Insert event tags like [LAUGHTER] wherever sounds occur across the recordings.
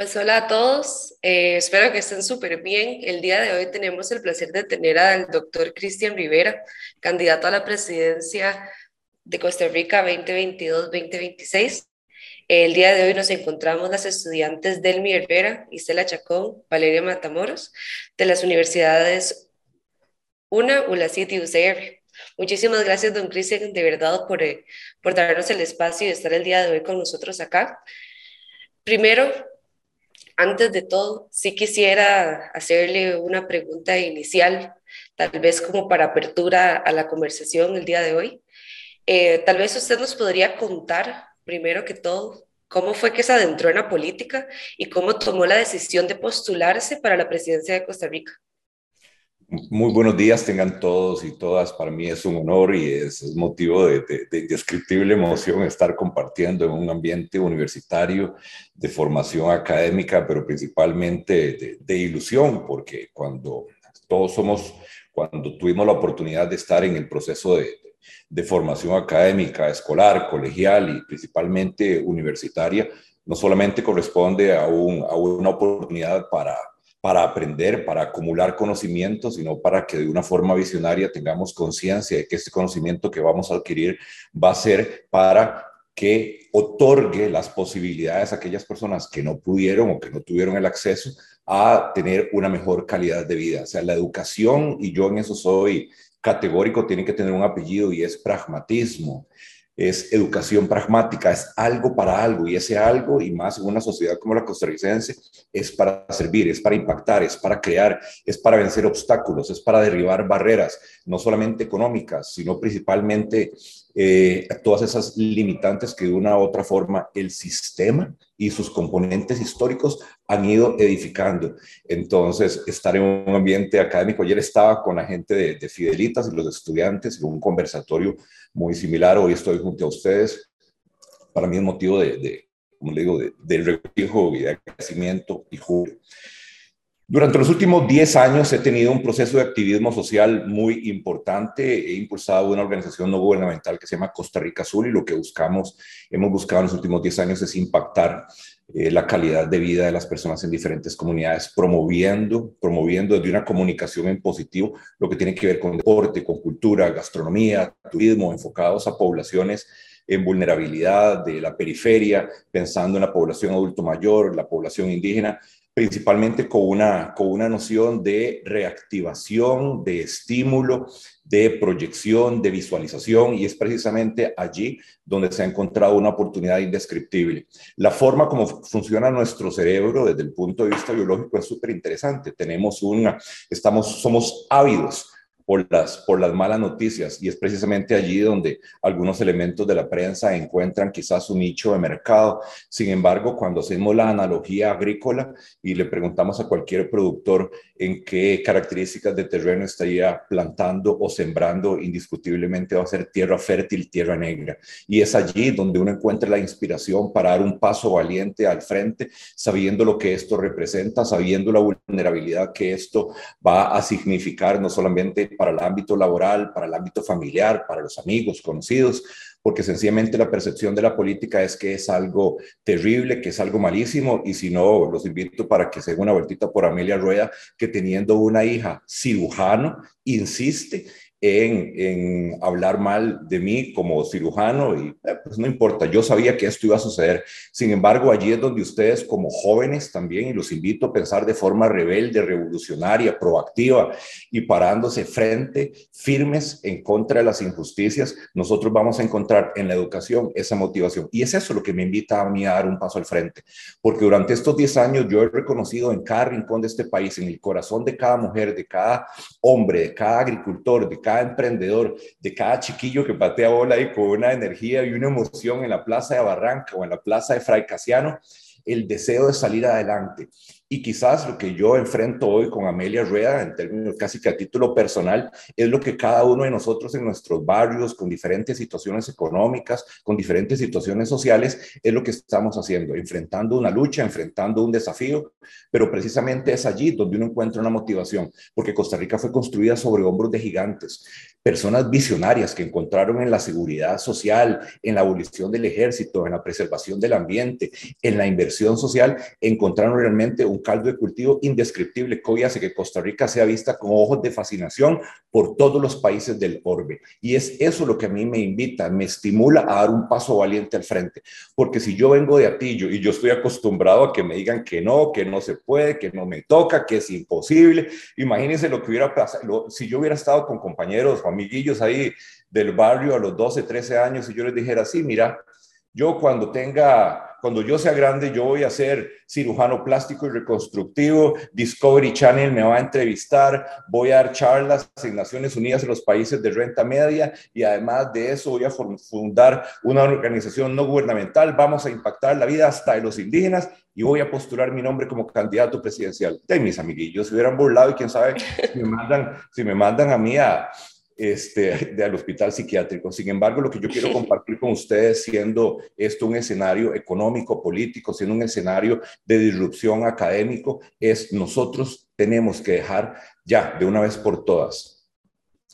Pues hola a todos, eh, espero que estén súper bien. El día de hoy tenemos el placer de tener al doctor Cristian Rivera, candidato a la presidencia de Costa Rica 2022-2026. El día de hoy nos encontramos las estudiantes Delmi Herrera, Isela Chacón, Valeria Matamoros, de las universidades UNA, ULACIT y UCR. Muchísimas gracias, don Cristian, de verdad, por, eh, por darnos el espacio y estar el día de hoy con nosotros acá. Primero, antes de todo, sí quisiera hacerle una pregunta inicial, tal vez como para apertura a la conversación el día de hoy. Eh, tal vez usted nos podría contar, primero que todo, cómo fue que se adentró en la política y cómo tomó la decisión de postularse para la presidencia de Costa Rica. Muy buenos días tengan todos y todas. Para mí es un honor y es, motivo de, indescriptible emoción estar compartiendo en un ambiente universitario de formación académica, pero principalmente de, ilusión, porque cuando todos somos, cuando tuvimos la oportunidad de estar en el proceso de, formación académica, escolar, colegial y principalmente universitaria, no solamente corresponde a, un, a una oportunidad para para aprender, para acumular conocimiento, sino para que de una forma visionaria tengamos conciencia de que este conocimiento que vamos a adquirir va a ser para que otorgue las posibilidades a aquellas personas que no pudieron o que no tuvieron el acceso a tener una mejor calidad de vida. O sea, la educación, y yo en eso soy categórico, tiene que tener un apellido y es pragmatismo es educación pragmática, es algo para algo y ese algo, y más en una sociedad como la costarricense, es para servir, es para impactar, es para crear, es para vencer obstáculos, es para derribar barreras, no solamente económicas, sino principalmente eh, todas esas limitantes que de una u otra forma el sistema y sus componentes históricos han ido edificando. Entonces, estar en un ambiente académico, ayer estaba con la gente de, de Fidelitas y los estudiantes en un conversatorio muy similar, hoy estoy junto a ustedes. Para mí es motivo de, de como le digo, de, de regocijo y de agradecimiento y juro. Durante los últimos 10 años he tenido un proceso de activismo social muy importante. He impulsado una organización no gubernamental que se llama Costa Rica Azul y lo que buscamos, hemos buscado en los últimos 10 años es impactar eh, la calidad de vida de las personas en diferentes comunidades, promoviendo, promoviendo desde una comunicación en positivo lo que tiene que ver con deporte, con cultura, gastronomía, turismo, enfocados a poblaciones en vulnerabilidad de la periferia, pensando en la población adulto mayor, la población indígena, principalmente con una, con una noción de reactivación, de estímulo, de proyección, de visualización, y es precisamente allí donde se ha encontrado una oportunidad indescriptible. La forma como funciona nuestro cerebro desde el punto de vista biológico es súper interesante. Tenemos una, estamos, somos ávidos por las, por las malas noticias y es precisamente allí donde algunos elementos de la prensa encuentran quizás un nicho de mercado. Sin embargo, cuando hacemos la analogía agrícola y le preguntamos a cualquier productor en qué características de terreno estaría plantando o sembrando, indiscutiblemente va a ser tierra fértil, tierra negra. Y es allí donde uno encuentra la inspiración para dar un paso valiente al frente, sabiendo lo que esto representa, sabiendo la vulnerabilidad que esto va a significar, no solamente para el ámbito laboral, para el ámbito familiar, para los amigos, conocidos, porque sencillamente la percepción de la política es que es algo terrible, que es algo malísimo, y si no, los invito para que se den una vueltita por Amelia Rueda, que teniendo una hija cirujano, insiste en, hablar mal de mí como cirujano y eh, pues no importa, yo sabía que esto iba a suceder. Sin embargo, allí es donde ustedes como jóvenes también, y los invito a pensar de forma rebelde, revolucionaria, proactiva y parándose frente, firmes en contra de las injusticias, nosotros vamos a encontrar en la educación esa motivación. Y es eso lo que me invita a mí a dar un paso al frente, porque durante estos 10 años yo he reconocido en cada rincón de este país, en el corazón de cada mujer, de cada hombre, de cada agricultor, de cada cada emprendedor, de cada chiquillo que patea bola ahí con una energía y una emoción en la plaza de Barranca o en la plaza de Fray Casiano, el deseo de salir adelante. Y quizás lo que yo enfrento hoy con Amelia Rueda, en términos casi que a título personal, es lo que cada uno de nosotros en nuestros barrios, con diferentes situaciones económicas, con diferentes situaciones sociales, es lo que estamos haciendo, enfrentando una lucha, enfrentando un desafío, pero precisamente es allí donde uno encuentra una motivación, porque Costa Rica fue construida sobre hombros de gigantes, personas visionarias que encontraron en la seguridad social, en la abolición del ejército, en la preservación del ambiente, en la inversión social, encontraron realmente un caldo de cultivo indescriptible que hoy hace que Costa Rica sea vista con ojos de fascinación por todos los países del orbe. Y es eso lo que a mí me invita, me estimula a dar un paso valiente al frente. Porque si yo vengo de Atillo y yo estoy acostumbrado a que me digan que no, que no se puede, que no me toca, que es imposible, imagínense lo que hubiera pasado, si yo hubiera estado con compañeros amiguillos ahí del barrio a los 12, 13 años y yo les dijera, sí, mira, yo cuando tenga cuando yo sea grande, yo voy a ser cirujano plástico y reconstructivo, Discovery Channel me va a entrevistar, voy a dar charlas en Naciones Unidas en los países de renta media y además de eso voy a fundar una organización no gubernamental, vamos a impactar la vida hasta de los indígenas y voy a postular mi nombre como candidato presidencial. De mis amiguillos se hubieran burlado y quién sabe si me mandan, si me mandan a mí a, este, [LAUGHS] del hospital psiquiátrico. Sin embargo, lo que yo quiero compartir con ustedes, siendo esto un escenario económico, político, siendo un escenario de disrupción académico, es nosotros tenemos que dejar ya de una vez por todas,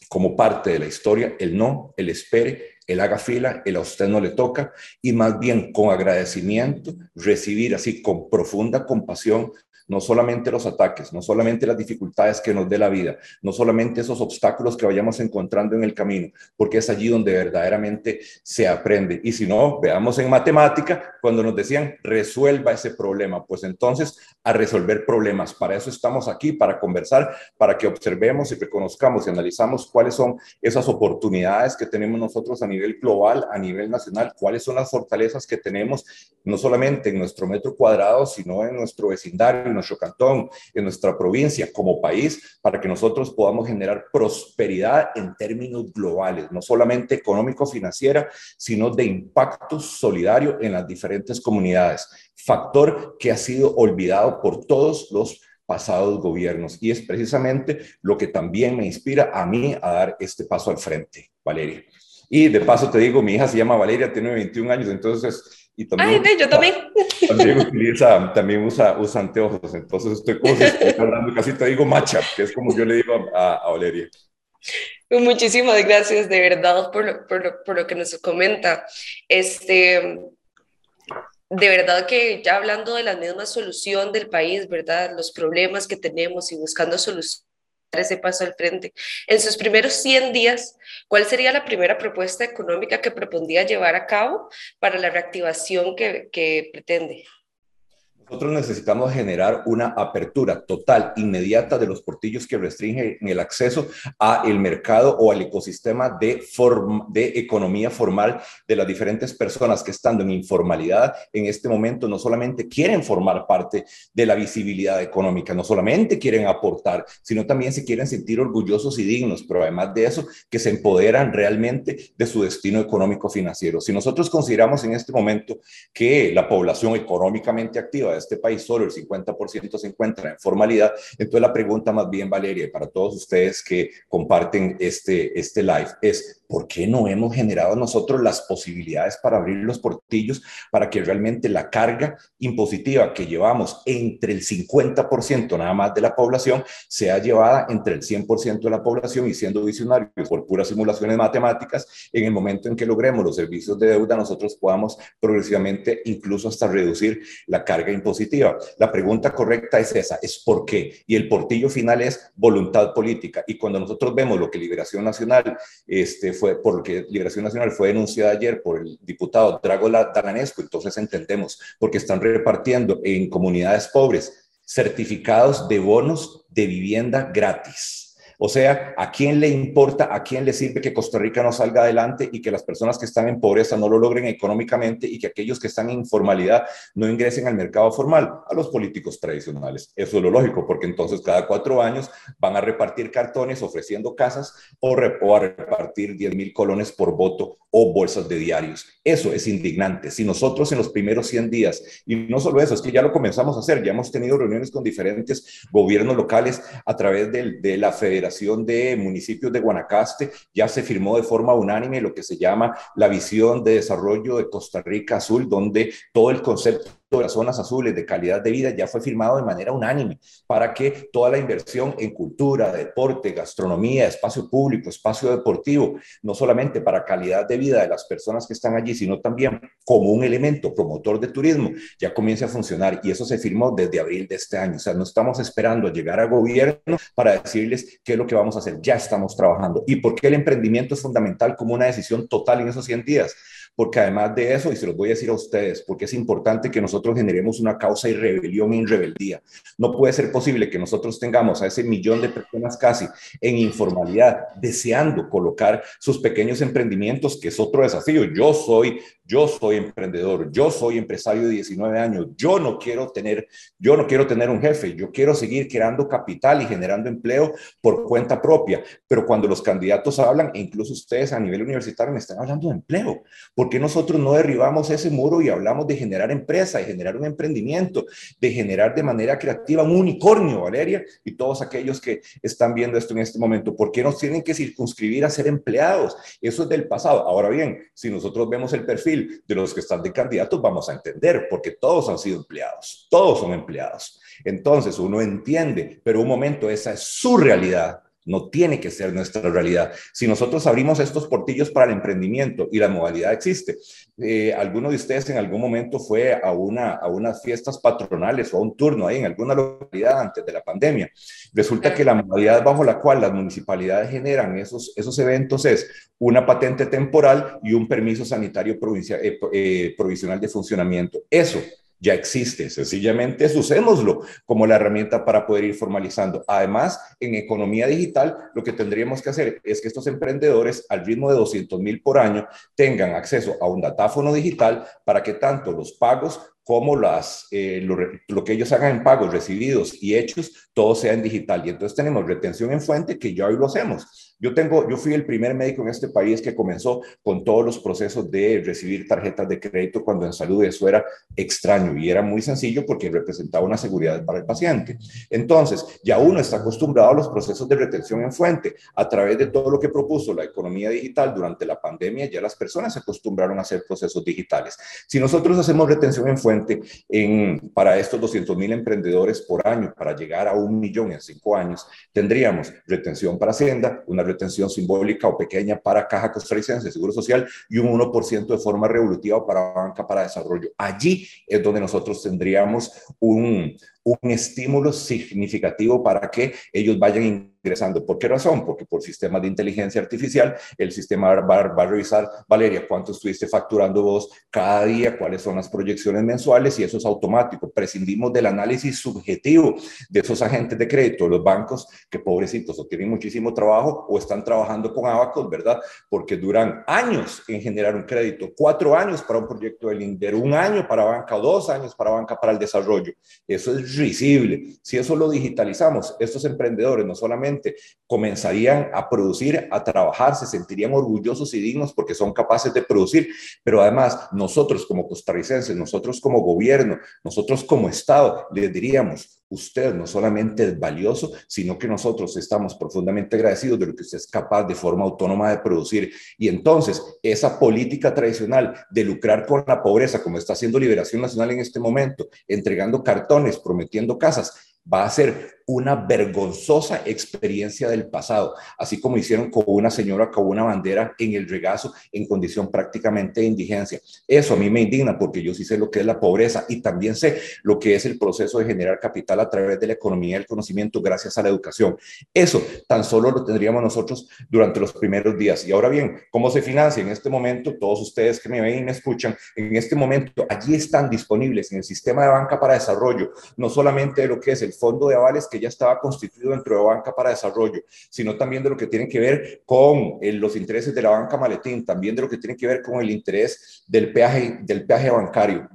como parte de la historia, el no, el espere, el haga fila, el a usted no le toca, y más bien con agradecimiento recibir así con profunda compasión no solamente los ataques, no solamente las dificultades que nos dé la vida, no solamente esos obstáculos que vayamos encontrando en el camino, porque es allí donde verdaderamente se aprende. Y si no, veamos en matemática, cuando nos decían resuelva ese problema, pues entonces a resolver problemas. Para eso estamos aquí, para conversar, para que observemos y reconozcamos y analizamos cuáles son esas oportunidades que tenemos nosotros a nivel global, a nivel nacional, cuáles son las fortalezas que tenemos, no solamente en nuestro metro cuadrado, sino en nuestro vecindario nuestro cantón, en nuestra provincia, como país, para que nosotros podamos generar prosperidad en términos globales, no solamente económico-financiera, sino de impacto solidario en las diferentes comunidades. Factor que ha sido olvidado por todos los pasados gobiernos y es precisamente lo que también me inspira a mí a dar este paso al frente, Valeria. Y de paso te digo, mi hija se llama Valeria, tiene 21 años, entonces y también, Ay, yo también. [LAUGHS] También utiliza, también usa, usa anteojos, entonces estoy como si hablando, casi te digo macha, que es como yo le digo a, a Valeria. Muchísimas gracias de verdad por lo, por lo, por lo que nos comenta. Este, de verdad que ya hablando de la misma solución del país, ¿verdad? Los problemas que tenemos y buscando soluciones ese paso al frente. En sus primeros 100 días, ¿cuál sería la primera propuesta económica que propondría llevar a cabo para la reactivación que, que pretende? Nosotros necesitamos generar una apertura total, inmediata de los portillos que restringen el acceso a el mercado o al ecosistema de, de economía formal de las diferentes personas que estando en informalidad en este momento no solamente quieren formar parte de la visibilidad económica, no solamente quieren aportar, sino también se quieren sentir orgullosos y dignos, pero además de eso, que se empoderan realmente de su destino económico financiero. Si nosotros consideramos en este momento que la población económicamente activa este país solo el 50% se encuentra en formalidad. Entonces la pregunta más bien, Valeria, para todos ustedes que comparten este, este live es, ¿por qué no hemos generado nosotros las posibilidades para abrir los portillos para que realmente la carga impositiva que llevamos entre el 50% nada más de la población sea llevada entre el 100% de la población y siendo visionarios por puras simulaciones matemáticas, en el momento en que logremos los servicios de deuda, nosotros podamos progresivamente incluso hasta reducir la carga impositiva positiva. La pregunta correcta es esa, es por qué. Y el portillo final es voluntad política. Y cuando nosotros vemos lo que Liberación Nacional este, fue, por lo que Liberación Nacional fue denunciada ayer por el diputado Drago Daganesco, entonces entendemos, porque están repartiendo en comunidades pobres certificados de bonos de vivienda gratis O sea, ¿a quién le importa, a quién le sirve que Costa Rica no salga adelante y que las personas que están en pobreza no lo logren económicamente y que aquellos que están en informalidad no ingresen al mercado formal? A los políticos tradicionales. Eso es lo lógico, porque entonces cada cuatro años van a repartir cartones ofreciendo casas o, a repartir 10 mil colones por voto o bolsas de diarios. Eso es indignante. Si nosotros en los primeros 100 días, y no solo eso, es que ya lo comenzamos a hacer, ya hemos tenido reuniones con diferentes gobiernos locales a través de, de la Federación de Municipios de Guanacaste, ya se firmó de forma unánime lo que se llama la visión de desarrollo de Costa Rica Azul, donde todo el concepto de las zonas azules de calidad de vida ya fue firmado de manera unánime para que toda la inversión en cultura, deporte, gastronomía, espacio público, espacio deportivo, no solamente para calidad de vida de las personas que están allí, sino también como un elemento promotor de turismo, ya comience a funcionar y eso se firmó desde abril de este año. O sea, no estamos esperando a llegar a gobierno para decirles qué es lo que vamos a hacer, ya estamos trabajando. ¿Y por qué el emprendimiento es fundamental como una decisión total en esos 100 días? Porque además de eso, y se los voy a decir a ustedes, porque es importante que nosotros generemos una causa y rebelión en rebeldía. No puede ser posible que nosotros tengamos a ese millón de personas casi en informalidad, deseando colocar sus pequeños emprendimientos, que es otro desafío. Yo soy yo soy emprendedor, yo soy empresario de 19 años, yo no quiero tener, yo no quiero tener un jefe, yo quiero seguir creando capital y generando empleo por cuenta propia. Pero cuando los candidatos hablan, e incluso ustedes a nivel universitario me están hablando de empleo, ¿por qué nosotros no derribamos ese muro y hablamos de generar empresa, de generar un emprendimiento, de generar de manera creativa un unicornio, Valeria, y todos aquellos que están viendo esto en este momento? ¿Por qué nos tienen que circunscribir a ser empleados? Eso es del pasado. Ahora bien, si nosotros vemos el perfil de los que están de candidatos, vamos a entender, porque todos han sido empleados, todos son empleados. Entonces uno entiende, pero un momento, esa es su realidad no tiene que ser nuestra realidad. Si nosotros abrimos estos portillos para el emprendimiento y la modalidad existe, eh, alguno de ustedes en algún momento fue a, una, a unas fiestas patronales o a un turno ahí en alguna localidad antes de la pandemia. Resulta que la modalidad bajo la cual las municipalidades generan esos, esos eventos es una patente temporal y un permiso sanitario provincial, eh, eh, provisional de funcionamiento. Eso ya existe, sencillamente usémoslo como la herramienta para poder ir formalizando. Además, en economía digital, lo que tendríamos que hacer es que estos emprendedores, al ritmo de 200 mil por año, tengan acceso a un datáfono digital para que tanto los pagos como las, eh, lo, que ellos hagan en pagos recibidos y hechos, todo sea en digital. Y entonces tenemos retención en fuente, que ya hoy lo hacemos. Yo, tengo, yo fui el primer médico en este país que comenzó con todos los procesos de recibir tarjetas de crédito cuando en salud eso era extraño y era muy sencillo porque representaba una seguridad para el paciente. Entonces, ya uno está acostumbrado a los procesos de retención en fuente. A través de todo lo que propuso la economía digital durante la pandemia, ya las personas se acostumbraron a hacer procesos digitales. Si nosotros hacemos retención en fuente, en, para estos 200 mil emprendedores por año, para llegar a un millón en cinco años, tendríamos retención para Hacienda, una retención simbólica o pequeña para Caja Costarricense de Seguro Social y un 1% de forma revolutiva para Banca para Desarrollo. Allí es donde nosotros tendríamos un, un estímulo significativo para que ellos vayan ingresando. ¿Por qué razón? Porque por sistemas de inteligencia artificial, el sistema va, a revisar, Valeria, cuánto estuviste facturando vos cada día, cuáles son las proyecciones mensuales y eso es automático. Prescindimos del análisis subjetivo de esos agentes de crédito, los bancos, que pobrecitos o tienen muchísimo trabajo o están trabajando con abacos, ¿verdad? Porque duran años en generar un crédito, cuatro años para un proyecto del INDER, un año para banca dos años para banca para el desarrollo. Eso es risible. Si eso lo digitalizamos, estos emprendedores no solamente comenzarían a producir, a trabajar, se sentirían orgullosos y dignos porque son capaces de producir, pero además nosotros como costarricenses, nosotros como gobierno, nosotros como Estado, les diríamos, usted no solamente es valioso, sino que nosotros estamos profundamente agradecidos de lo que usted es capaz de forma autónoma de producir. Y entonces, esa política tradicional de lucrar con la pobreza, como está haciendo Liberación Nacional en este momento, entregando cartones, prometiendo casas, va a ser una vergonzosa experiencia del pasado, así como hicieron con una señora con una bandera en el regazo en condición prácticamente de indigencia. Eso a mí me indigna porque yo sí sé lo que es la pobreza y también sé lo que es el proceso de generar capital a través de la economía del conocimiento gracias a la educación. Eso tan solo lo tendríamos nosotros durante los primeros días. Y ahora bien, ¿cómo se financia en este momento? Todos ustedes que me ven y me escuchan, en este momento allí están disponibles en el sistema de banca para desarrollo, no solamente lo que es el fondo de avales que que ya estaba constituido dentro de Banca para Desarrollo, sino también de lo que tiene que ver con eh, los intereses de la banca maletín, también de lo que tiene que ver con el interés del peaje, del peaje bancario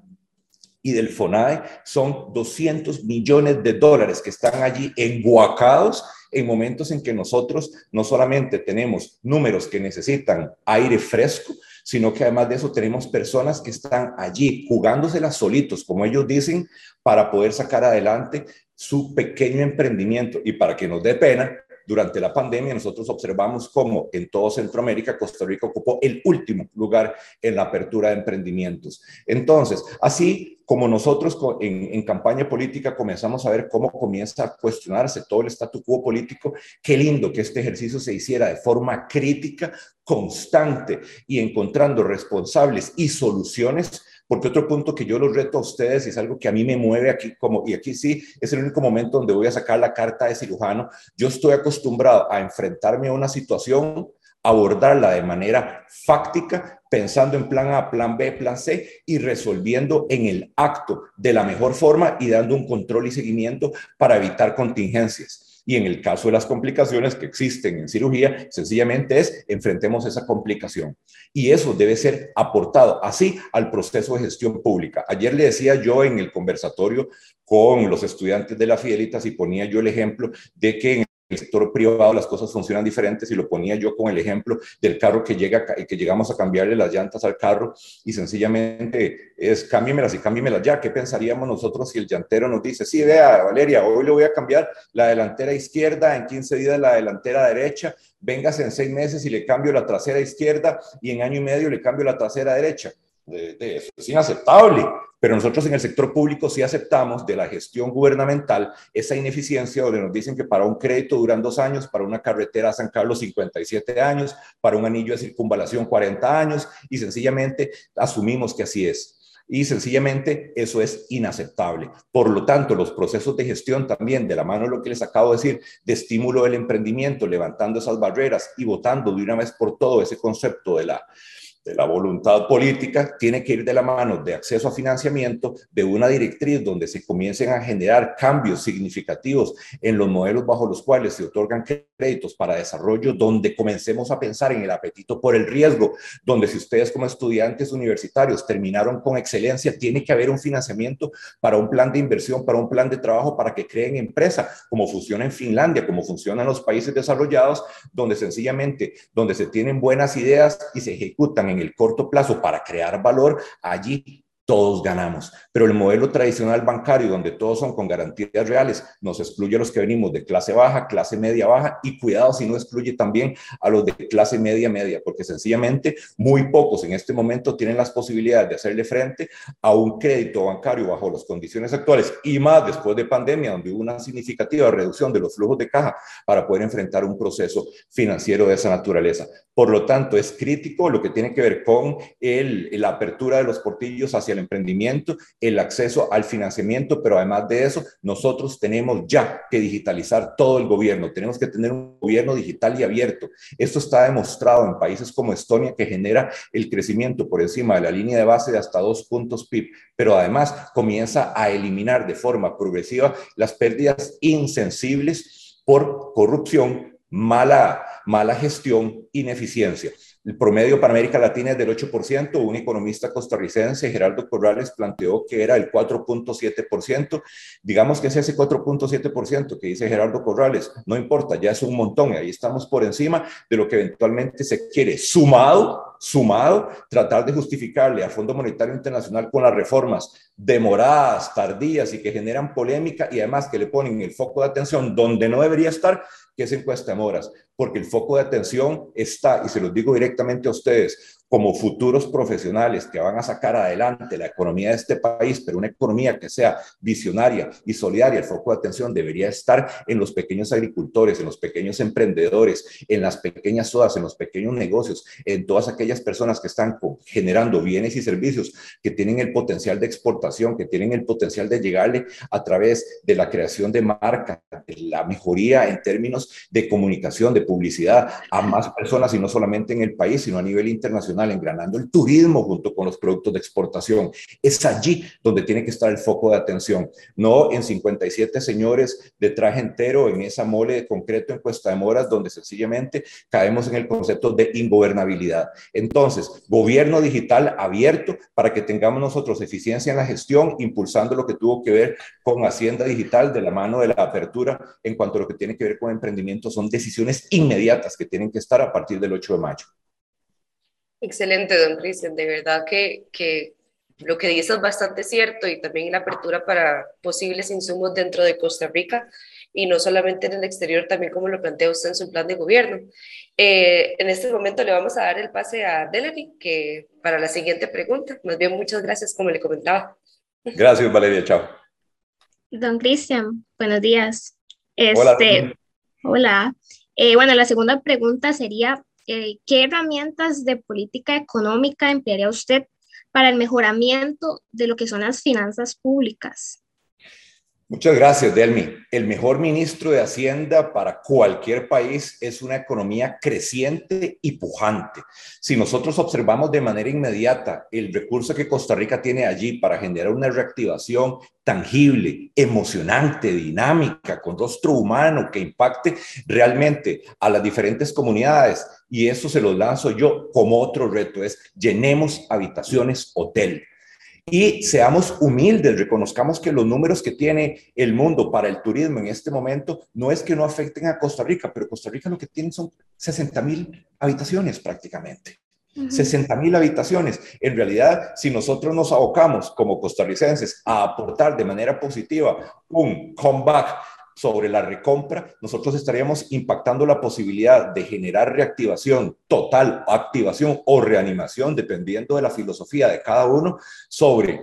y del FONAE, son 200 millones de dólares que están allí enguacados en momentos en que nosotros no solamente tenemos números que necesitan aire fresco, sino que además de eso tenemos personas que están allí jugándoselas solitos, como ellos dicen, para poder sacar adelante su pequeño emprendimiento y para que nos dé pena, durante la pandemia nosotros observamos cómo en todo Centroamérica Costa Rica ocupó el último lugar en la apertura de emprendimientos. Entonces, así como nosotros en, campaña política comenzamos a ver cómo comienza a cuestionarse todo el statu quo político, qué lindo que este ejercicio se hiciera de forma crítica, constante y encontrando responsables y soluciones porque otro punto que yo los reto a ustedes y es algo que a mí me mueve aquí, como, y aquí sí es el único momento donde voy a sacar la carta de cirujano, yo estoy acostumbrado a enfrentarme a una situación, abordarla de manera fáctica, pensando en plan A, plan B, plan C y resolviendo en el acto de la mejor forma y dando un control y seguimiento para evitar contingencias. Y en el caso de las complicaciones que existen en cirugía, sencillamente es enfrentemos esa complicación. Y eso debe ser aportado así al proceso de gestión pública. Ayer le decía yo en el conversatorio con los estudiantes de la Fidelitas y ponía yo el ejemplo de que en el sector privado las cosas funcionan diferentes y lo ponía yo con el ejemplo del carro que llega que llegamos a cambiarle las llantas al carro y sencillamente es cámbiemelas y cámbiemelas ya. ¿Qué pensaríamos nosotros si el llantero nos dice, sí, vea, Valeria, hoy le voy a cambiar la delantera izquierda, en 15 días la delantera derecha, véngase en seis meses y le cambio la trasera izquierda y en año y medio le cambio la trasera derecha? De, de es inaceptable. Pero nosotros en el sector público sí aceptamos de la gestión gubernamental esa ineficiencia donde nos dicen que para un crédito duran dos años, para una carretera a San Carlos 57 años, para un anillo de circunvalación 40 años y sencillamente asumimos que así es y sencillamente eso es inaceptable. Por lo tanto, los procesos de gestión también, de la mano de lo que les acabo de decir, de estímulo del emprendimiento, levantando esas barreras y votando de una vez por todo ese concepto de la de la voluntad política tiene que ir de la mano de acceso a financiamiento, de una directriz donde se comiencen a generar cambios significativos en los modelos bajo los cuales se otorgan créditos para desarrollo, donde comencemos a pensar en el apetito por el riesgo, donde si ustedes como estudiantes universitarios terminaron con excelencia, tiene que haber un financiamiento para un plan de inversión, para un plan de trabajo, para que creen empresa, como funciona en Finlandia, como funciona en los países desarrollados, donde sencillamente, donde se tienen buenas ideas y se ejecutan en el corto plazo para crear valor, allí todos ganamos. Pero el modelo tradicional bancario, donde todos son con garantías reales, nos excluye a los que venimos de clase baja, clase media baja y cuidado si no excluye también a los de clase media media, porque sencillamente muy pocos en este momento tienen las posibilidades de hacerle frente a un crédito bancario bajo las condiciones actuales y más después de pandemia, donde hubo una significativa reducción de los flujos de caja para poder enfrentar un proceso financiero de esa naturaleza. Por lo tanto, es crítico lo que tiene que ver con el, la apertura de los portillos hacia el emprendimiento, el acceso al financiamiento, pero además de eso, nosotros tenemos ya que digitalizar todo el gobierno, tenemos que tener un gobierno digital y abierto. Esto está demostrado en países como Estonia, que genera el crecimiento por encima de la línea de base de hasta dos puntos PIB, pero además comienza a eliminar de forma progresiva las pérdidas insensibles por corrupción, mala, mala gestión, ineficiencia. El promedio para América Latina es del 8%. Un economista costarricense, Gerardo Corrales, planteó que era el 4.7%. Digamos que es ese 4.7% que dice Gerardo Corrales. No importa, ya es un montón. Ahí estamos por encima de lo que eventualmente se quiere. Sumado, sumado, tratar de justificarle a Fondo Monetario Internacional con las reformas demoradas, tardías y que generan polémica y además que le ponen el foco de atención donde no debería estar, que es en Cuesta Moras, porque el foco de atención está, y se los digo directamente a ustedes, como futuros profesionales que van a sacar adelante la economía de este país, pero una economía que sea visionaria y solidaria, el foco de atención debería estar en los pequeños agricultores, en los pequeños emprendedores, en las pequeñas sodas, en los pequeños negocios, en todas aquellas personas que están generando bienes y servicios, que tienen el potencial de exportación, que tienen el potencial de llegarle a través de la creación de marca, la mejoría en términos de comunicación, de publicidad a más personas y no solamente en el país, sino a nivel internacional engranando el turismo junto con los productos de exportación. Es allí donde tiene que estar el foco de atención, no en 57 señores de traje entero en esa mole de concreto en Cuesta de Moras, donde sencillamente caemos en el concepto de ingobernabilidad. Entonces, gobierno digital abierto para que tengamos nosotros eficiencia en la gestión, impulsando lo que tuvo que ver con Hacienda Digital de la mano de la apertura en cuanto a lo que tiene que ver con emprendimiento. Son decisiones inmediatas que tienen que estar a partir del 8 de mayo. Excelente, don Cristian. De verdad que, que lo que dice es bastante cierto y también la apertura para posibles insumos dentro de Costa Rica y no solamente en el exterior, también como lo plantea usted en su plan de gobierno. Eh, en este momento le vamos a dar el pase a Delany que para la siguiente pregunta. Más bien, muchas gracias, como le comentaba. Gracias, Valeria. Chao. Don Cristian, buenos días. Este, hola. hola. Eh, bueno, la segunda pregunta sería, eh, ¿qué herramientas de política económica emplearía usted para el mejoramiento de lo que son las finanzas públicas? Muchas gracias, Delmi. El mejor ministro de Hacienda para cualquier país es una economía creciente y pujante. Si nosotros observamos de manera inmediata el recurso que Costa Rica tiene allí para generar una reactivación tangible, emocionante, dinámica, con rostro humano, que impacte realmente a las diferentes comunidades, y eso se lo lanzo yo como otro reto, es llenemos habitaciones hotel y seamos humildes, reconozcamos que los números que tiene el mundo para el turismo en este momento no es que no afecten a Costa Rica, pero Costa Rica lo que tiene son 60 mil habitaciones prácticamente. 60 mil habitaciones. En realidad, si nosotros nos abocamos como costarricenses a aportar de manera positiva un comeback sobre la recompra, nosotros estaríamos impactando la posibilidad de generar reactivación total, activación o reanimación, dependiendo de la filosofía de cada uno, sobre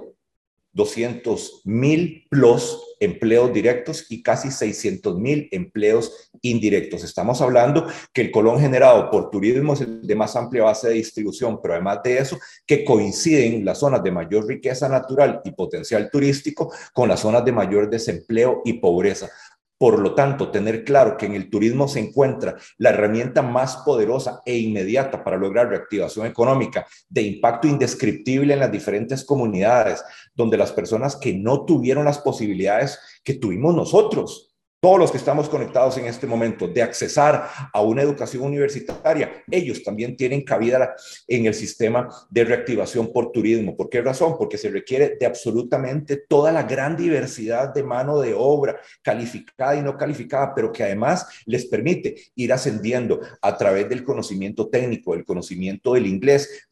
200 mil plus empleos directos y casi 600 mil empleos indirectos. Estamos hablando que el colón generado por turismo es el de más amplia base de distribución, pero además de eso, que coinciden las zonas de mayor riqueza natural y potencial turístico con las zonas de mayor desempleo y pobreza. Por lo tanto, tener claro que en el turismo se encuentra la herramienta más poderosa e inmediata para lograr reactivación económica de impacto indescriptible en las diferentes comunidades, donde las personas que no tuvieron las posibilidades que tuvimos nosotros todos los que estamos conectados en este momento, de accesar a una educación universitaria, ellos también tienen cabida en el sistema de reactivación por turismo. ¿Por qué razón? Porque se requiere de absolutamente toda la gran diversidad de mano de obra, calificada y no calificada, pero que además les permite ir ascendiendo a través del conocimiento técnico, el conocimiento del inglés,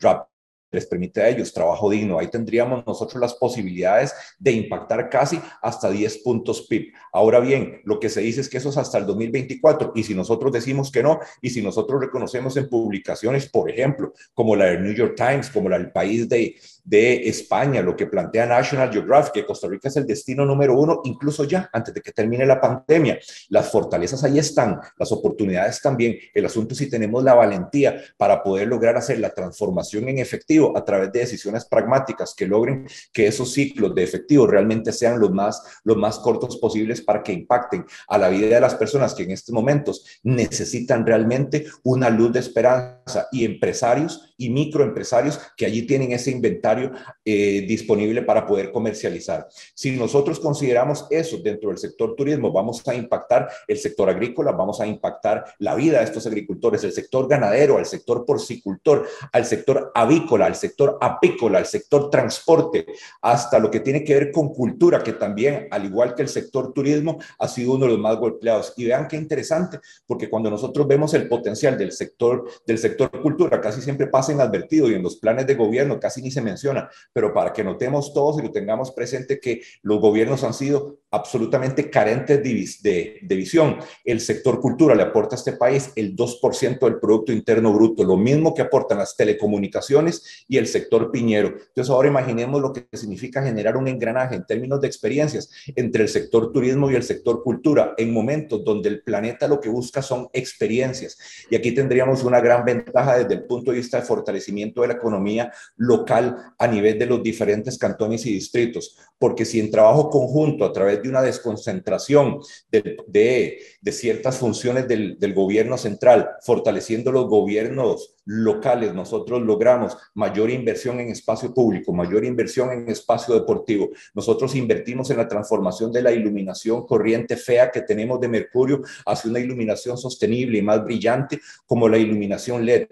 les permite a ellos trabajo digno. Ahí tendríamos nosotros las posibilidades de impactar casi hasta 10 puntos PIB. Ahora bien, lo que se dice es que eso es hasta el 2024 y si nosotros decimos que no y si nosotros reconocemos en publicaciones, por ejemplo, como la del New York Times, como la del país de, de España, lo que plantea National Geographic, que Costa Rica es el destino número uno, incluso ya antes de que termine la pandemia. Las fortalezas ahí están, las oportunidades también. El asunto es si tenemos la valentía para poder lograr hacer la transformación en efectivo a través de decisiones pragmáticas que logren que esos ciclos de efectivo realmente sean los más, los más cortos posibles para que impacten a la vida de las personas que en estos momentos necesitan realmente una luz de esperanza y empresarios y microempresarios que allí tienen ese inventario eh, disponible para poder comercializar. Si nosotros consideramos eso dentro del sector turismo, vamos a impactar el sector agrícola, vamos a impactar la vida de estos agricultores, el sector ganadero, al sector porcicultor, al sector avícola, al sector apícola, al sector transporte, hasta lo que tiene que ver con cultura, que también, al igual que el sector turismo, ha sido uno de los más golpeados. Y vean qué interesante, porque cuando nosotros vemos el potencial del sector, del sector cultura, casi siempre pasa inadvertido y en los planes de gobierno casi ni se menciona, pero para que notemos todos y lo tengamos presente que los gobiernos han sido absolutamente carentes de, de, visión. El sector cultura le aporta a este país el 2% del Producto Interno Bruto, lo mismo que aportan las telecomunicaciones y el sector piñero. Entonces ahora imaginemos lo que significa generar un engranaje en términos de experiencias entre el sector turismo y el sector cultura en momentos donde el planeta lo que busca son experiencias. Y aquí tendríamos una gran ventaja desde el punto de vista de fortalecimiento de la economía local a nivel de los diferentes cantones y distritos, porque si en trabajo conjunto a través de una desconcentración de, de, ciertas funciones del, del gobierno central, fortaleciendo los gobiernos locales nosotros logramos mayor inversión en espacio público, mayor inversión en espacio deportivo. Nosotros invertimos en la transformación de la iluminación corriente fea que tenemos de mercurio hacia una iluminación sostenible y más brillante como la iluminación LED,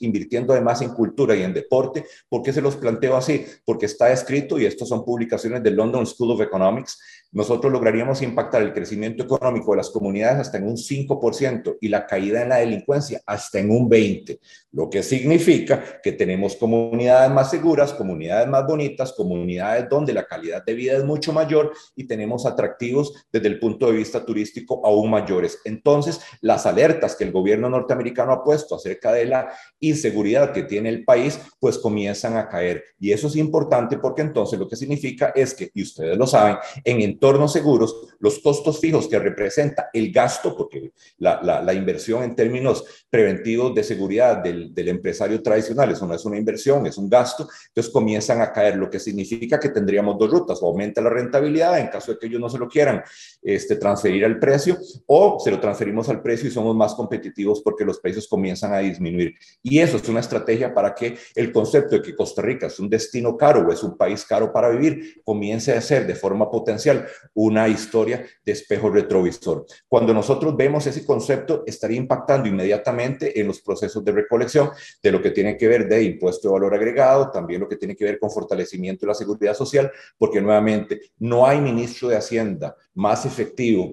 invirtiendo además en cultura y en deporte. ¿Por qué se los planteo así? Porque está escrito, y estas son publicaciones del London School of Economics, nosotros lograríamos impactar el crecimiento económico de las comunidades hasta en un 5% y la caída en la delincuencia hasta en un 20%, lo que significa que tenemos comunidades más seguras, comunidades más bonitas, comunidades donde la calidad de vida es mucho mayor y tenemos atractivos desde el punto de vista turístico aún mayores. Entonces, las alertas que el gobierno norteamericano ha puesto acerca de la inseguridad que tiene el país, pues comienzan a caer. Y eso es importante porque entonces lo que significa es que, y ustedes lo saben, en entornos seguros, los costos fijos que representa el gasto, porque la, la, inversión en términos preventivos de seguridad del, del, empresario tradicional, eso no es una inversión, es un gasto, entonces comienzan a caer, lo que significa que tendríamos dos rutas, o aumenta la rentabilidad en caso de que ellos no se lo quieran este, transferir al precio, o se lo transferimos al precio y somos más competitivos porque los precios comienzan a disminuir. Y eso es una estrategia para que el concepto de que Costa Rica es un destino caro o es un país caro para vivir comience a ser de forma potencial una historia de espejo retrovisor. Cuando nosotros vemos ese concepto, estaría impactando inmediatamente en los procesos de recolección de lo que tiene que ver de impuesto de valor agregado, también lo que tiene que ver con fortalecimiento de la seguridad social, porque nuevamente no hay ministro de Hacienda más efectivo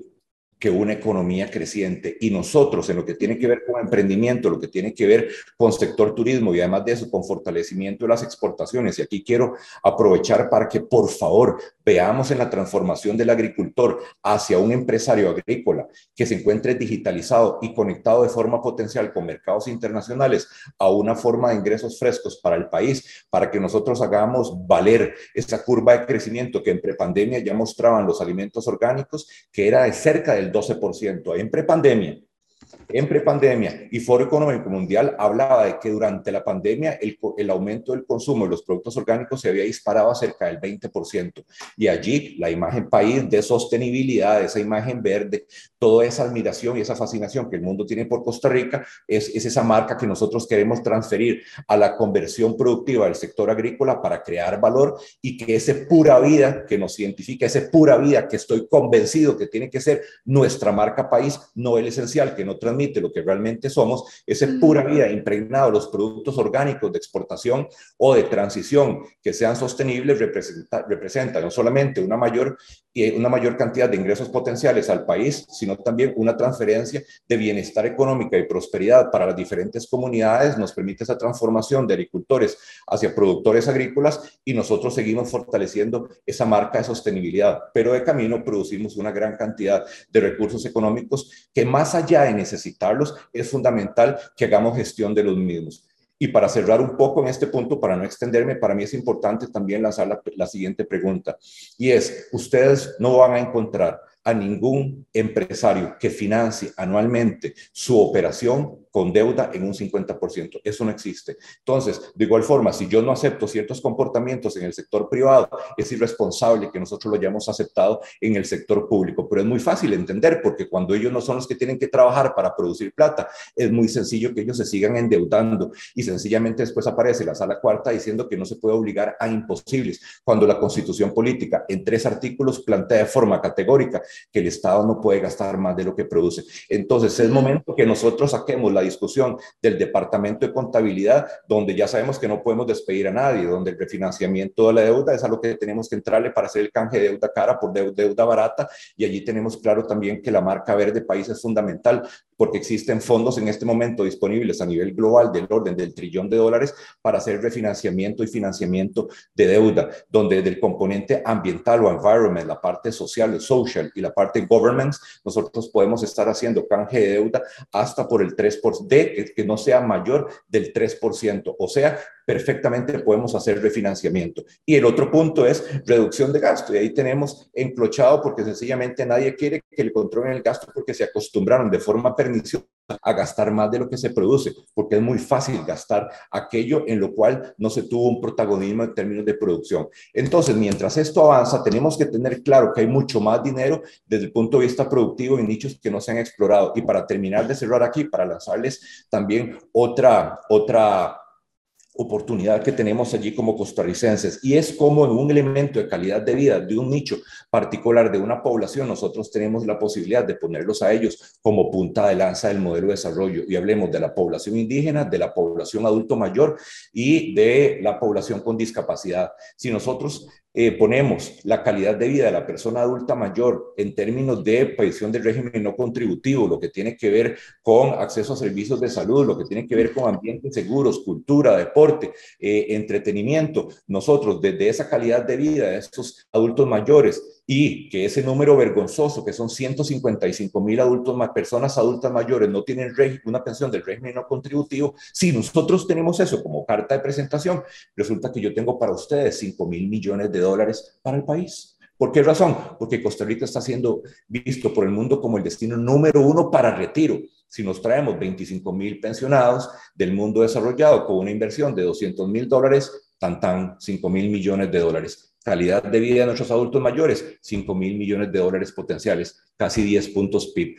que una economía creciente. Y nosotros, en lo que tiene que ver con emprendimiento, lo que tiene que ver con sector turismo y además de eso, con fortalecimiento de las exportaciones. Y aquí quiero aprovechar para que, por favor, veamos en la transformación del agricultor hacia un empresario agrícola que se encuentre digitalizado y conectado de forma potencial con mercados internacionales a una forma de ingresos frescos para el país, para que nosotros hagamos valer esa curva de crecimiento que en prepandemia ya mostraban los alimentos orgánicos, que era de cerca del 12%. En prepandemia, en prepandemia y Foro Económico Mundial hablaba de que durante la pandemia el, el, aumento del consumo de los productos orgánicos se había disparado a cerca del 20%. Y allí la imagen país de sostenibilidad, esa imagen verde, toda esa admiración y esa fascinación que el mundo tiene por Costa Rica es, es esa marca que nosotros queremos transferir a la conversión productiva del sector agrícola para crear valor y que ese pura vida que nos identifica, ese pura vida que estoy convencido que tiene que ser nuestra marca país, no el esencial, que no transmite lo que realmente somos, ese pura vida impregnado de los productos orgánicos de exportación o de transición que sean sostenibles representa, representa no solamente una mayor, una mayor cantidad de ingresos potenciales al país, sino también una transferencia de bienestar económica y prosperidad para las diferentes comunidades, nos permite esa transformación de agricultores hacia productores agrícolas y nosotros seguimos fortaleciendo esa marca de sostenibilidad, pero de camino producimos una gran cantidad de recursos económicos que más allá de necesitarlos, es fundamental que hagamos gestión de los mismos. Y para cerrar un poco en este punto, para no extenderme, para mí es importante también lanzar la, siguiente pregunta. Y es, ustedes no van a encontrar a ningún empresario que financie anualmente su operación con deuda en un 50%. Eso no existe. Entonces, de igual forma, si yo no acepto ciertos comportamientos en el sector privado, es irresponsable que nosotros lo hayamos aceptado en el sector público. Pero es muy fácil entender porque cuando ellos no son los que tienen que trabajar para producir plata, es muy sencillo que ellos se sigan endeudando y sencillamente después aparece la sala cuarta diciendo que no se puede obligar a imposibles, cuando la constitución política en tres artículos plantea de forma categórica que el Estado no puede gastar más de lo que produce. Entonces, es momento que nosotros saquemos la discusión del Departamento de Contabilidad, donde ya sabemos que no podemos despedir a nadie, donde el refinanciamiento de la deuda es algo que tenemos que entrarle para hacer el canje de deuda cara por deuda barata, y allí tenemos claro también que la marca verde país es fundamental, porque existen fondos en este momento disponibles a nivel global del orden del trillón de dólares para hacer refinanciamiento y financiamiento de deuda, donde del componente ambiental o environment, la parte social, social y la parte government, nosotros podemos estar haciendo canje de deuda hasta por el 3% de que no sea mayor del 3%, o sea, perfectamente podemos hacer refinanciamiento. Y el otro punto es reducción de gasto. Y ahí tenemos enclochado porque sencillamente nadie quiere que le controlen el gasto porque se acostumbraron de forma perniciosa a gastar más de lo que se produce, porque es muy fácil gastar aquello en lo cual no se tuvo un protagonismo en términos de producción. Entonces, mientras esto avanza, tenemos que tener claro que hay mucho más dinero desde el punto de vista productivo en nichos que no se han explorado. Y para terminar de cerrar aquí, para lanzarles también otra, otra oportunidad que tenemos allí como costarricenses y es como en un elemento de calidad de vida de un nicho particular de una población, nosotros tenemos la posibilidad de ponerlos a ellos como punta de lanza del modelo de desarrollo y hablemos de la población indígena, de la población adulto mayor y de la población con discapacidad. Si nosotros eh, ponemos la calidad de vida de la persona adulta mayor en términos de pensión de régimen no contributivo, lo que tiene que ver con acceso a servicios de salud, lo que tiene que ver con ambientes seguros, cultura, deporte, eh, entretenimiento, nosotros desde esa calidad de vida de estos adultos mayores y que ese número vergonzoso, que son 155 mil adultos más, personas adultas mayores, no tienen una pensión del régimen no contributivo, si nosotros tenemos eso como carta de presentación, resulta que yo tengo para ustedes 5 mil millones de dólares para el país. ¿Por qué razón? Porque Costa Rica está siendo visto por el mundo como el destino número uno para retiro. Si nos traemos 25 mil pensionados del mundo desarrollado con una inversión de 200 mil dólares, tan tan 5 mil millones de dólares calidad de vida de nuestros adultos mayores, 5 mil millones de dólares potenciales, casi 10 puntos PIB.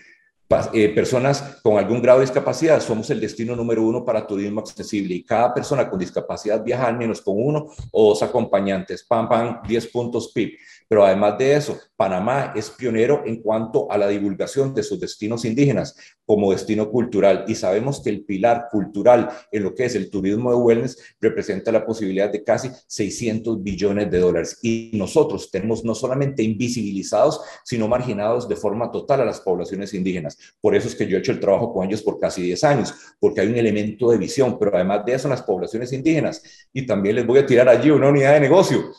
Eh, personas con algún grado de discapacidad, somos el destino número uno para turismo accesible y cada persona con discapacidad viaja al menos con uno o dos acompañantes, pam, pam, 10 puntos PIB. Pero además de eso, Panamá es pionero en cuanto a la divulgación de sus destinos indígenas como destino cultural. Y sabemos que el pilar cultural en lo que es el turismo de wellness representa la posibilidad de casi 600 billones de dólares. Y nosotros tenemos no solamente invisibilizados, sino marginados de forma total a las poblaciones indígenas. Por eso es que yo he hecho el trabajo con ellos por casi 10 años, porque hay un elemento de visión, pero además de eso las poblaciones indígenas. Y también les voy a tirar allí una unidad de negocio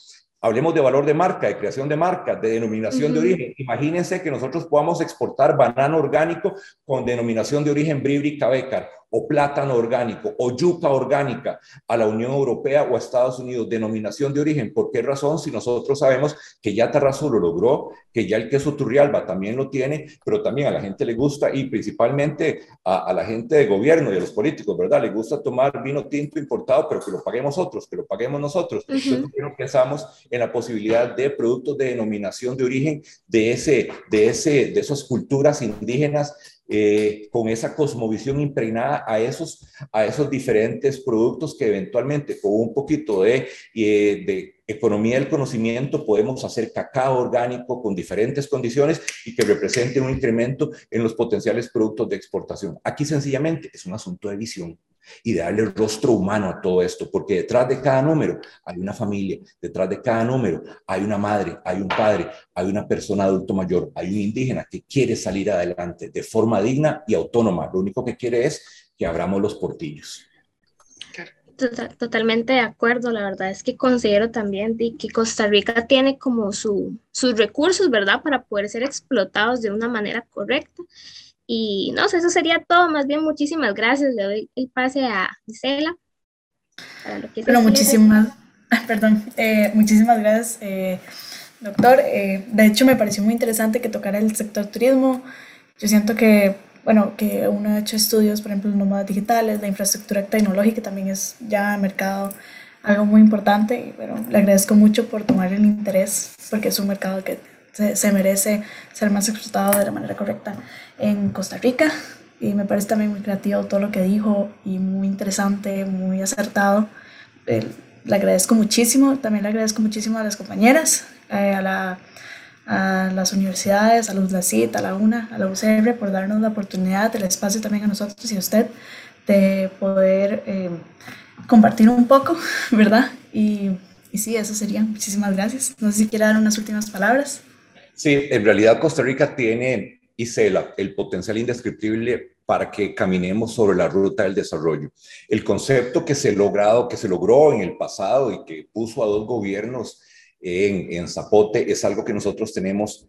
Hablemos de valor de marca, de creación de marca, de denominación de origen. Imagínense que nosotros podamos exportar banano orgánico con denominación de origen Bribri Cabecar o plátano orgánico o yuca orgánica a la Unión Europea o a Estados Unidos, denominación de origen. ¿Por qué razón? Si nosotros sabemos que ya Tarrazú lo logró, que ya el queso Turrialba también lo tiene, pero también a la gente le gusta y principalmente a, la gente de gobierno y a los políticos, ¿verdad? Le gusta tomar vino tinto importado, pero que lo paguemos otros, que lo paguemos nosotros. Entonces, quiero pensamos en la posibilidad de productos de denominación de origen de, ese, de, ese, de esas culturas indígenas eh, con esa cosmovisión impregnada a esos, a esos diferentes productos que eventualmente con un poquito eh, de economía del conocimiento podemos hacer cacao orgánico con diferentes condiciones y que represente un incremento en los potenciales productos de exportación. Aquí sencillamente es un asunto de visión y darle rostro humano a todo esto, porque detrás de cada número hay una familia, detrás de cada número hay una madre, hay un padre, hay una persona adulto mayor, hay un indígena que quiere salir adelante de forma digna y autónoma. Lo único que quiere es que abramos los portillos. totalmente de acuerdo, la verdad es que considero también que Costa Rica tiene como su, sus recursos, ¿verdad?, para poder ser explotados de una manera correcta y no sé, eso sería todo. Más bien, muchísimas gracias. Le doy el pase a Gisela. bueno, muchísimas, [LAUGHS] perdón, eh, muchísimas gracias, eh, doctor. Eh, de hecho, me pareció muy interesante que tocara el sector turismo. Yo siento que, bueno, que uno ha hecho estudios, por ejemplo, en nómadas digitales, la infraestructura tecnológica también es ya mercado algo muy importante. Y bueno, le agradezco mucho por tomar el interés, porque es un mercado que se, merece ser más explotado de la manera correcta en Costa Rica. Y me parece también muy creativo todo lo que dijo y muy interesante, muy acertado. le agradezco muchísimo, también le agradezco muchísimo a las compañeras, eh, a, la, a, las universidades, a la CIT, a la UNA, a la UCR por darnos la oportunidad, el espacio también a nosotros y a usted de poder eh, compartir un poco, [LAUGHS] ¿verdad? Y, y sí, eso sería. Muchísimas gracias. No sé si quiere dar unas últimas palabras. Sí, en realidad Costa Rica tiene, Isela, el potencial indescriptible para que caminemos sobre la ruta del desarrollo. El concepto que se, logrado, que se logró en el pasado y que puso a dos gobiernos en, en Zapote es algo que nosotros tenemos,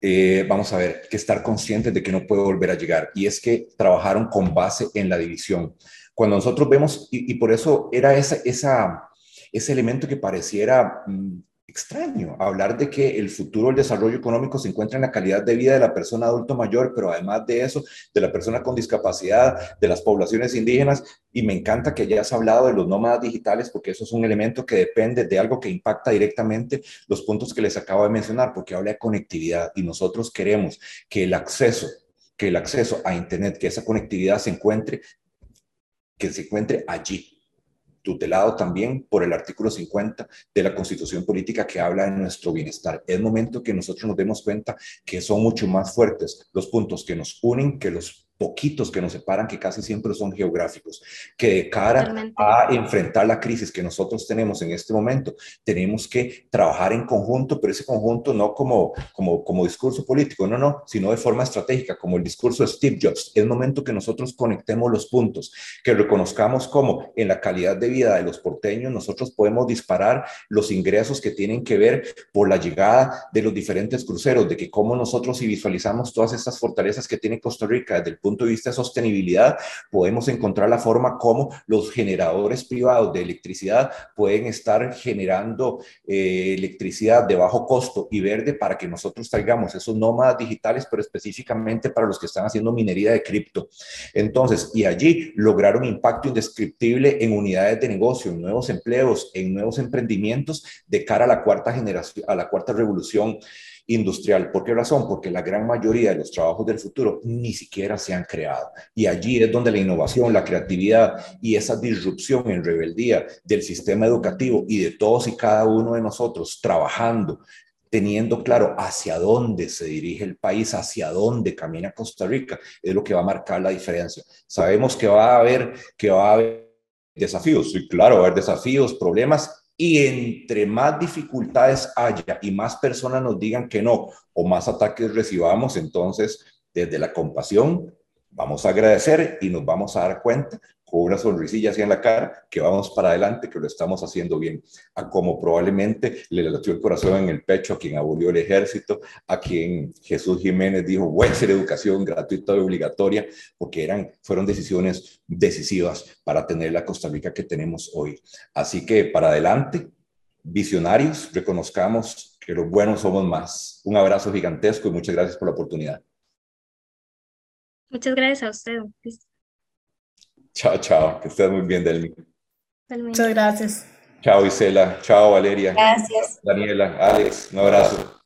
eh, vamos a ver, que estar conscientes de que no puede volver a llegar. Y es que trabajaron con base en la división. cuando nosotros vemos, y, por eso era esa, esa, ese elemento que pareciera mm, extraño, hablar de que el futuro del desarrollo económico se encuentra en la calidad de vida de la persona adulto mayor, pero además de eso, de la persona con discapacidad, de las poblaciones indígenas, y me encanta que hayas hablado de los nómadas digitales, porque eso es un elemento que depende de algo que impacta directamente los puntos que les acabo de mencionar, porque habla de conectividad, y nosotros queremos que el acceso que el acceso a Internet, que esa conectividad se encuentre que se encuentre allí, tutelado también por el artículo 50 de la Constitución Política que habla de nuestro bienestar. Es momento que nosotros nos demos cuenta que son mucho más fuertes los puntos que nos unen que los poquitos que nos separan, que casi siempre son geográficos, que de cara a enfrentar la crisis que nosotros tenemos en este momento, tenemos que trabajar en conjunto, pero ese conjunto no como, como, como discurso político, no, no, sino de forma estratégica, como el discurso de Steve Jobs. Es momento que nosotros conectemos los puntos, que reconozcamos cómo en la calidad de vida de los porteños nosotros podemos disparar los ingresos que tienen que ver por la llegada de los diferentes cruceros, de que cómo nosotros si visualizamos todas estas fortalezas que tiene Costa Rica desde el punto punto de vista de sostenibilidad, podemos encontrar la forma como los generadores privados de electricidad pueden estar generando eh, electricidad de bajo costo y verde para que nosotros traigamos esos nómadas digitales, pero específicamente para los que están haciendo minería de cripto. Entonces, y allí lograr un impacto indescriptible en unidades de negocio, en nuevos empleos, en nuevos emprendimientos de cara a la cuarta generación, a la cuarta revolución industrial. ¿Por qué razón? Porque la gran mayoría de los trabajos del futuro ni siquiera se han creado. Y allí es donde la innovación, la creatividad y esa disrupción en rebeldía del sistema educativo y de todos y cada uno de nosotros trabajando teniendo claro hacia dónde se dirige el país, hacia dónde camina Costa Rica, es lo que va a marcar la diferencia. Sabemos que va a haber, que va a haber desafíos, sí, claro, va a haber desafíos, problemas, y entre más dificultades haya y más personas nos digan que no o más ataques recibamos, entonces desde la compasión vamos a agradecer y nos vamos a dar cuenta con una sonrisilla en la cara, que vamos para adelante, que lo estamos haciendo bien, a como probablemente le latió el corazón en el pecho a quien abolió el ejército, a quien Jesús Jiménez dijo, voy a hacer educación gratuita y obligatoria, porque eran, fueron decisiones decisivas para tener la Costa Rica que tenemos hoy. Así que para adelante, visionarios, reconozcamos que los buenos somos más. Un abrazo gigantesco y muchas gracias por la oportunidad. Muchas gracias a usted. Chao, chao. Que estés muy bien, Delmi. Muchas gracias. Chao, Isela. Chao, Valeria. Gracias. Daniela, Alex, un abrazo.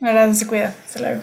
Un abrazo, se cuida. Hasta luego.